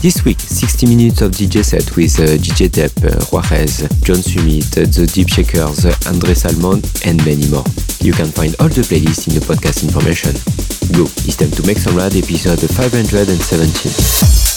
This week, 60 minutes of DJ set with uh, DJ Depp, uh, Juarez, John Summit, uh, The Deep Shakers, uh, Andre Salmon and many more. You can find all the playlists in the podcast information. Go, it's time to Make Some rad episode 517.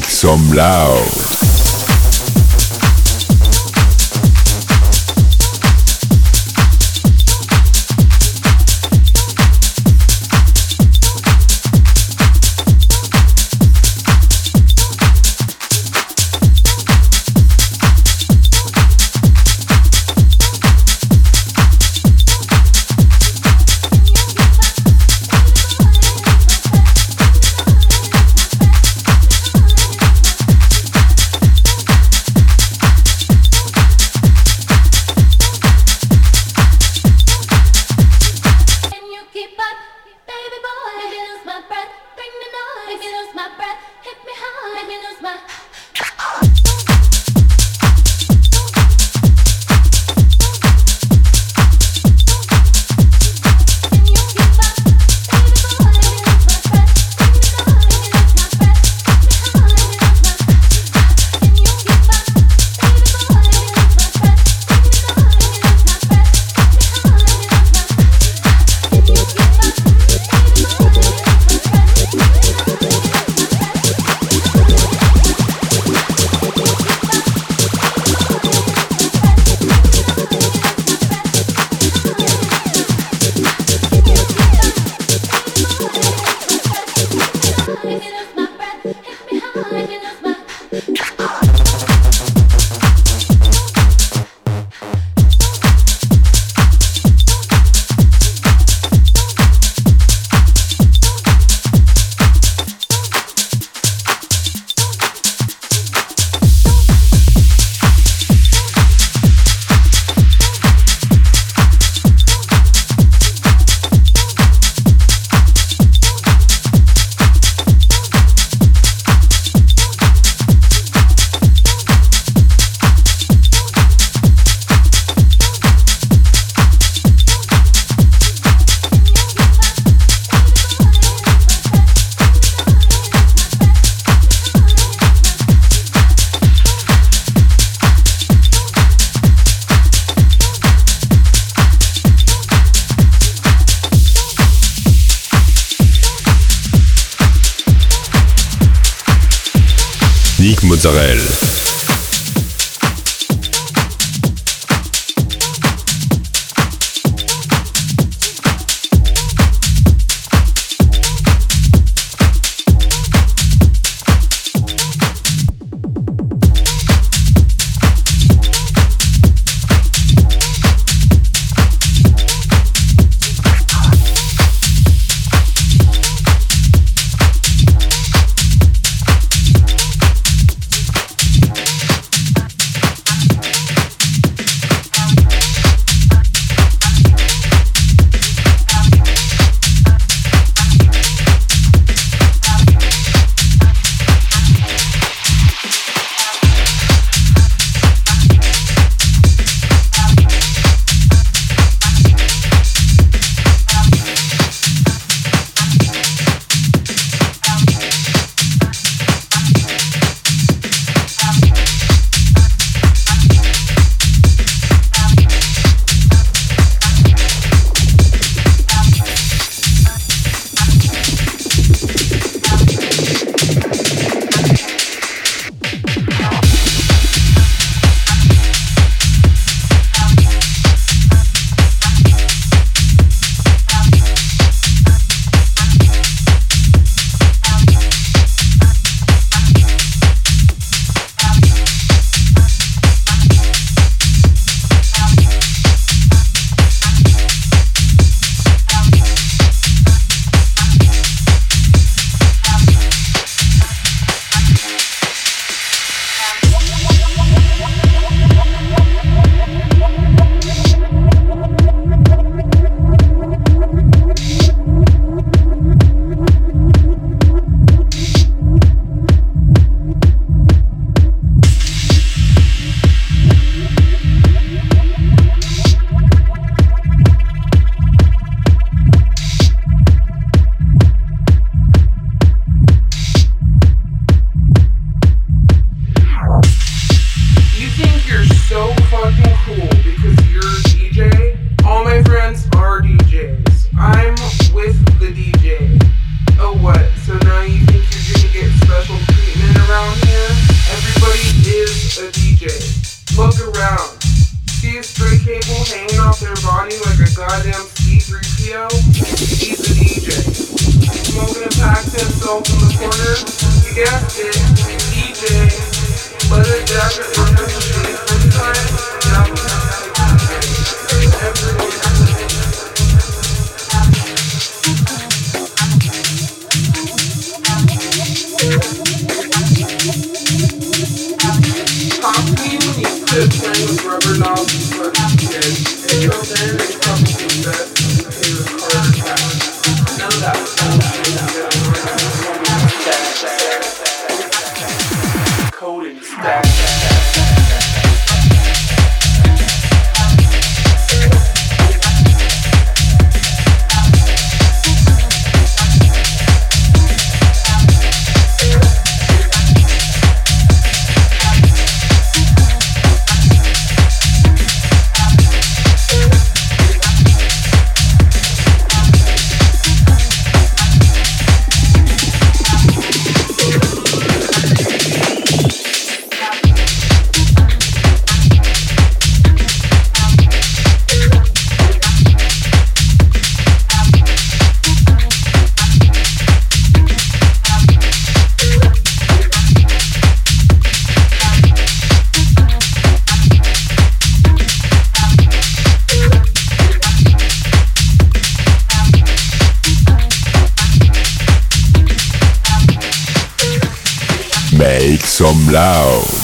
Make some loud. Loud.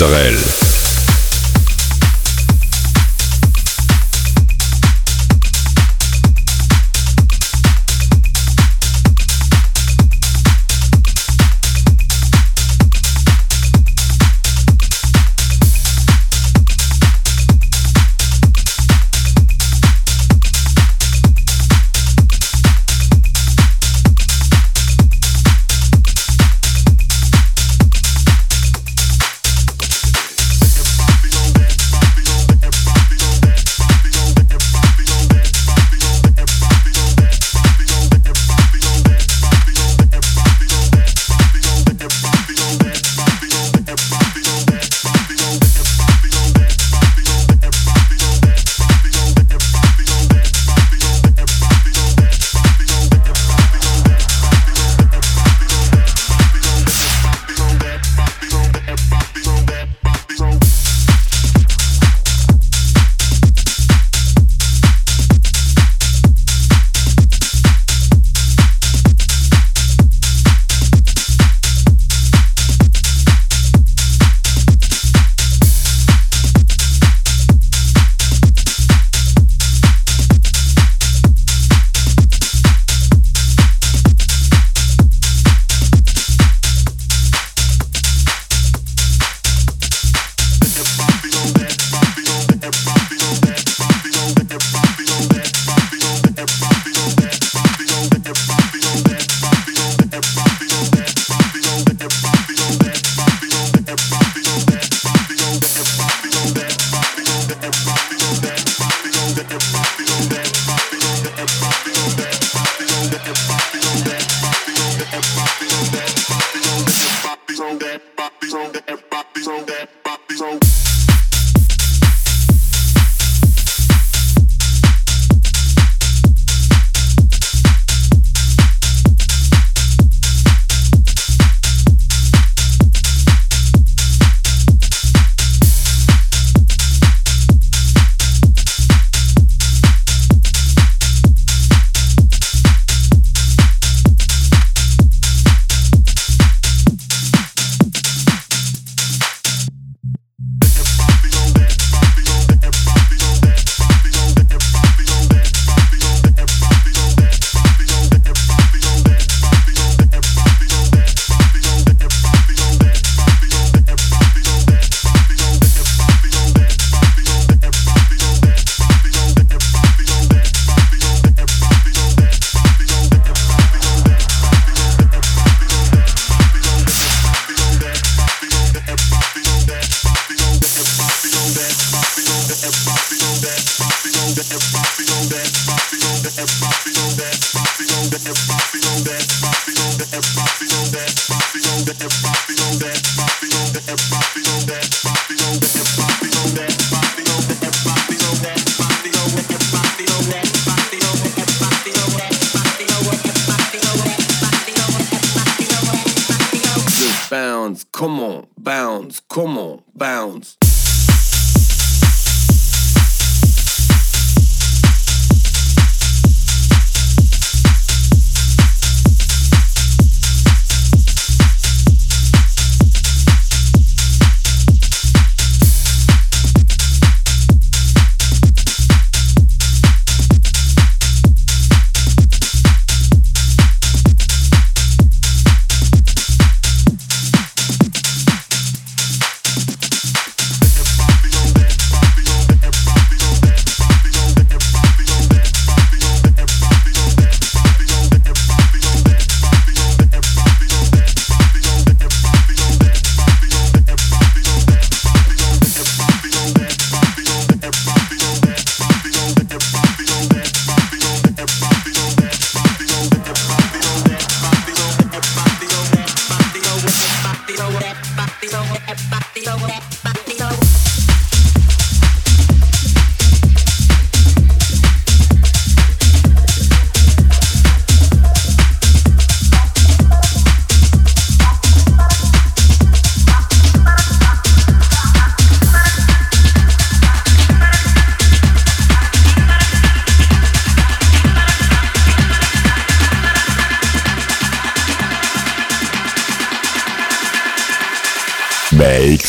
Nick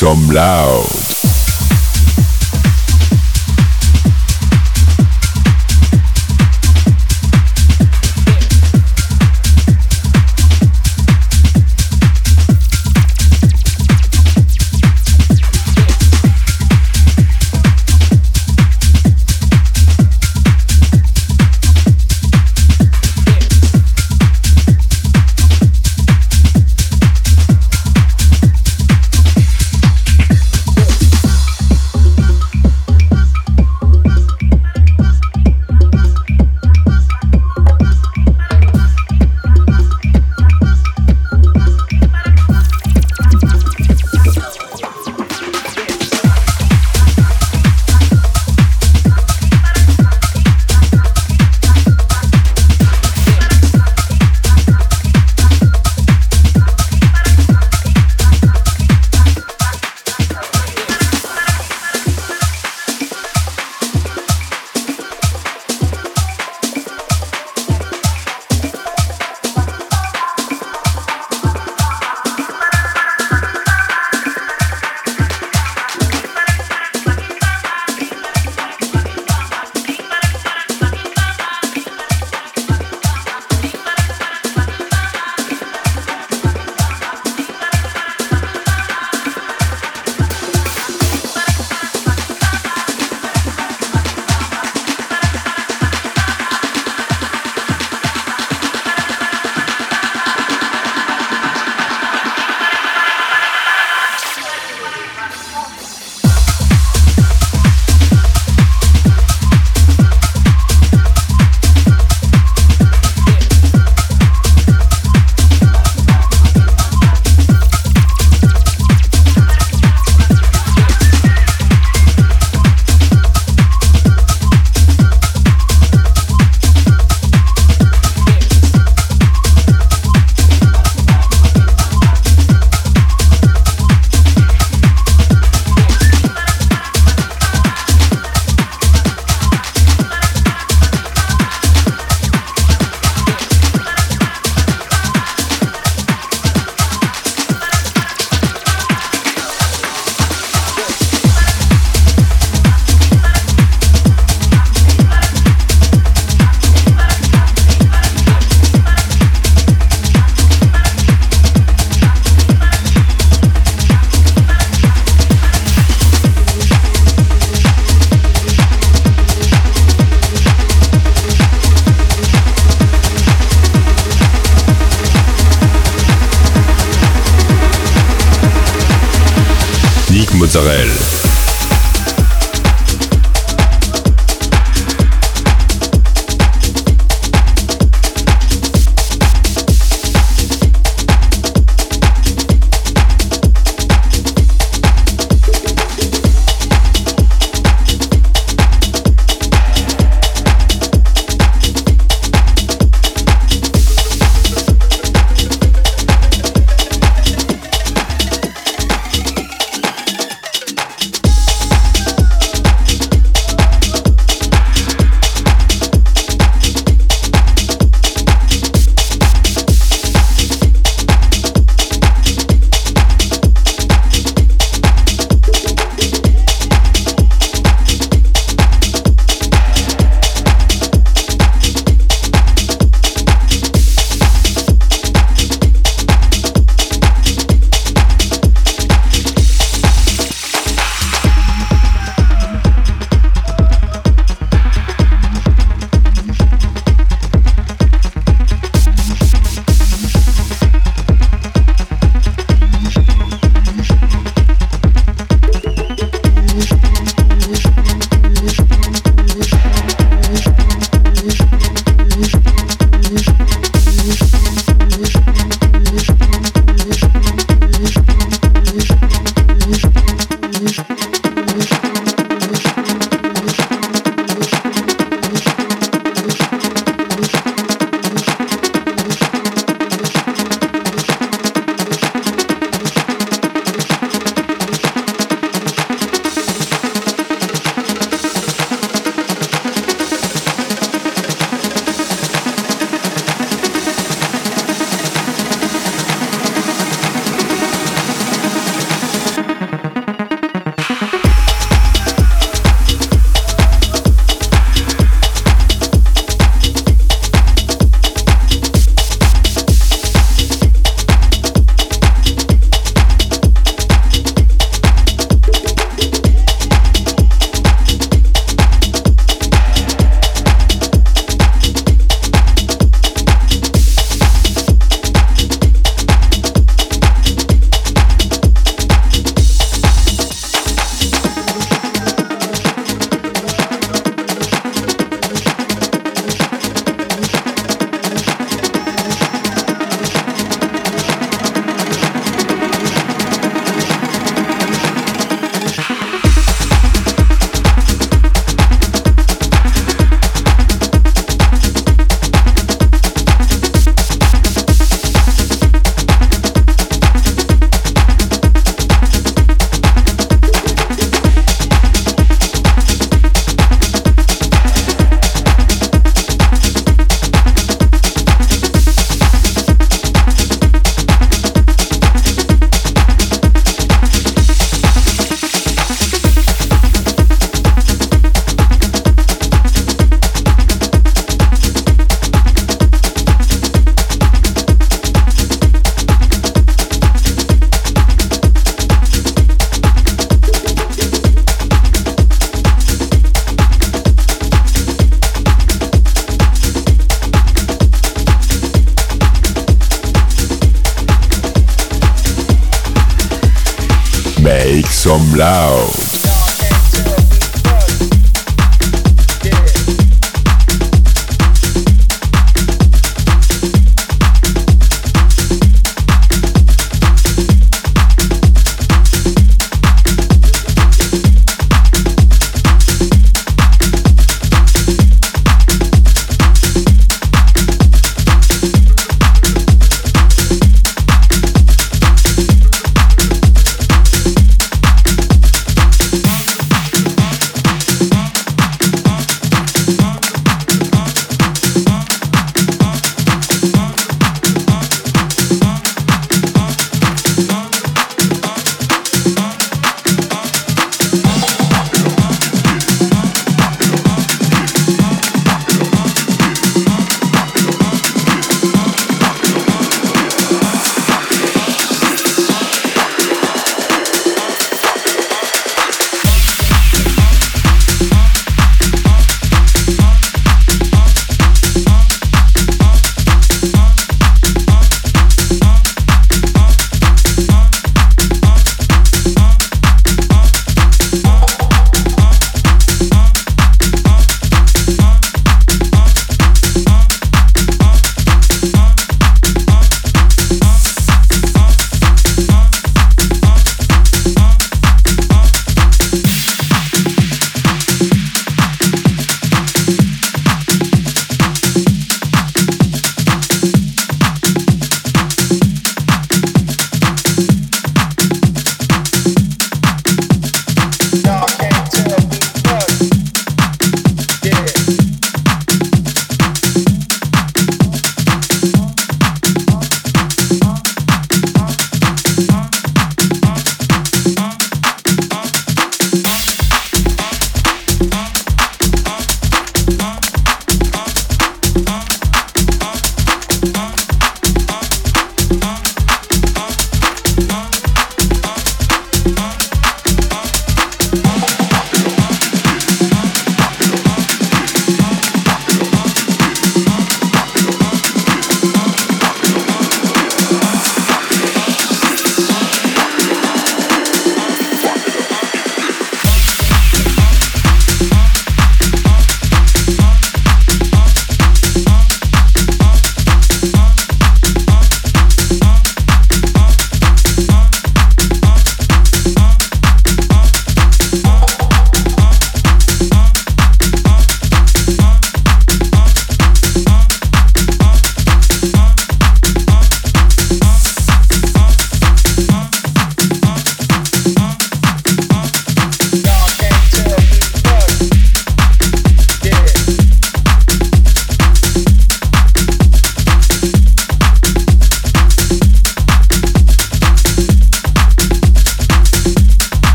some loud. Mozzarella. Some loud.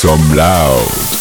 Some loud.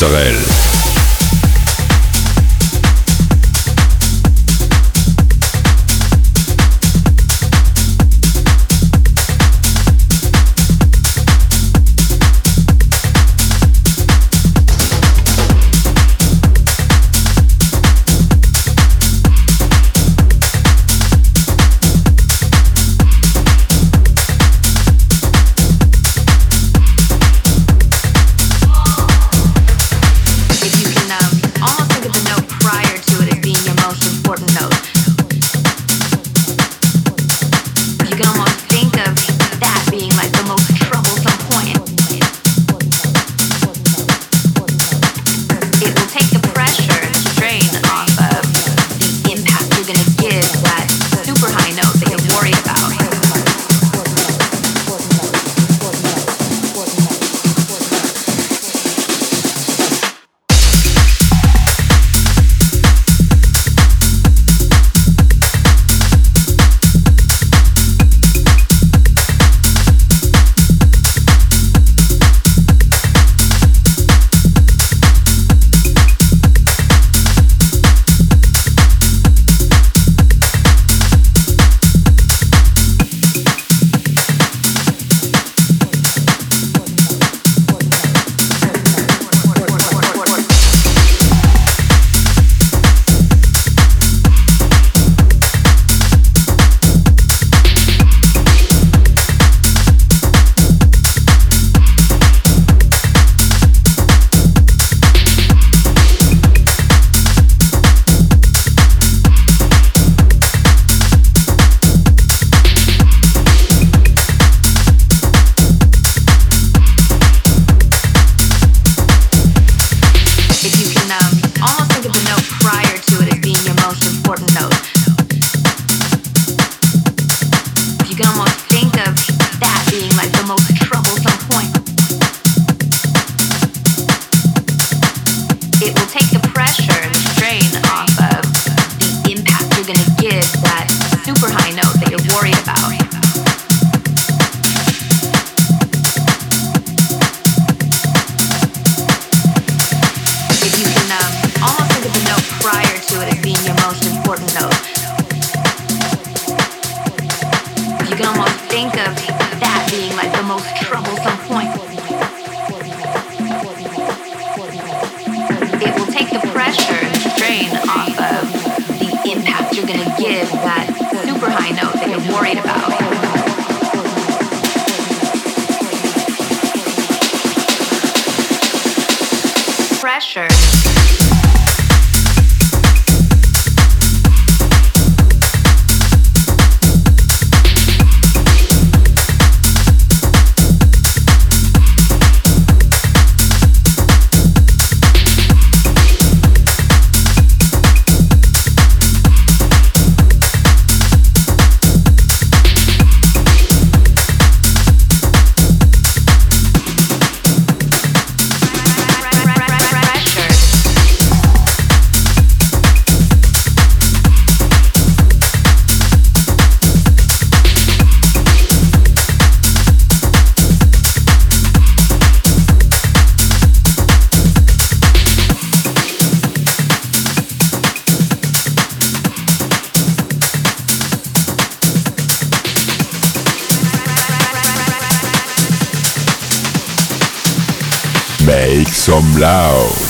Mozzarella. Some loud.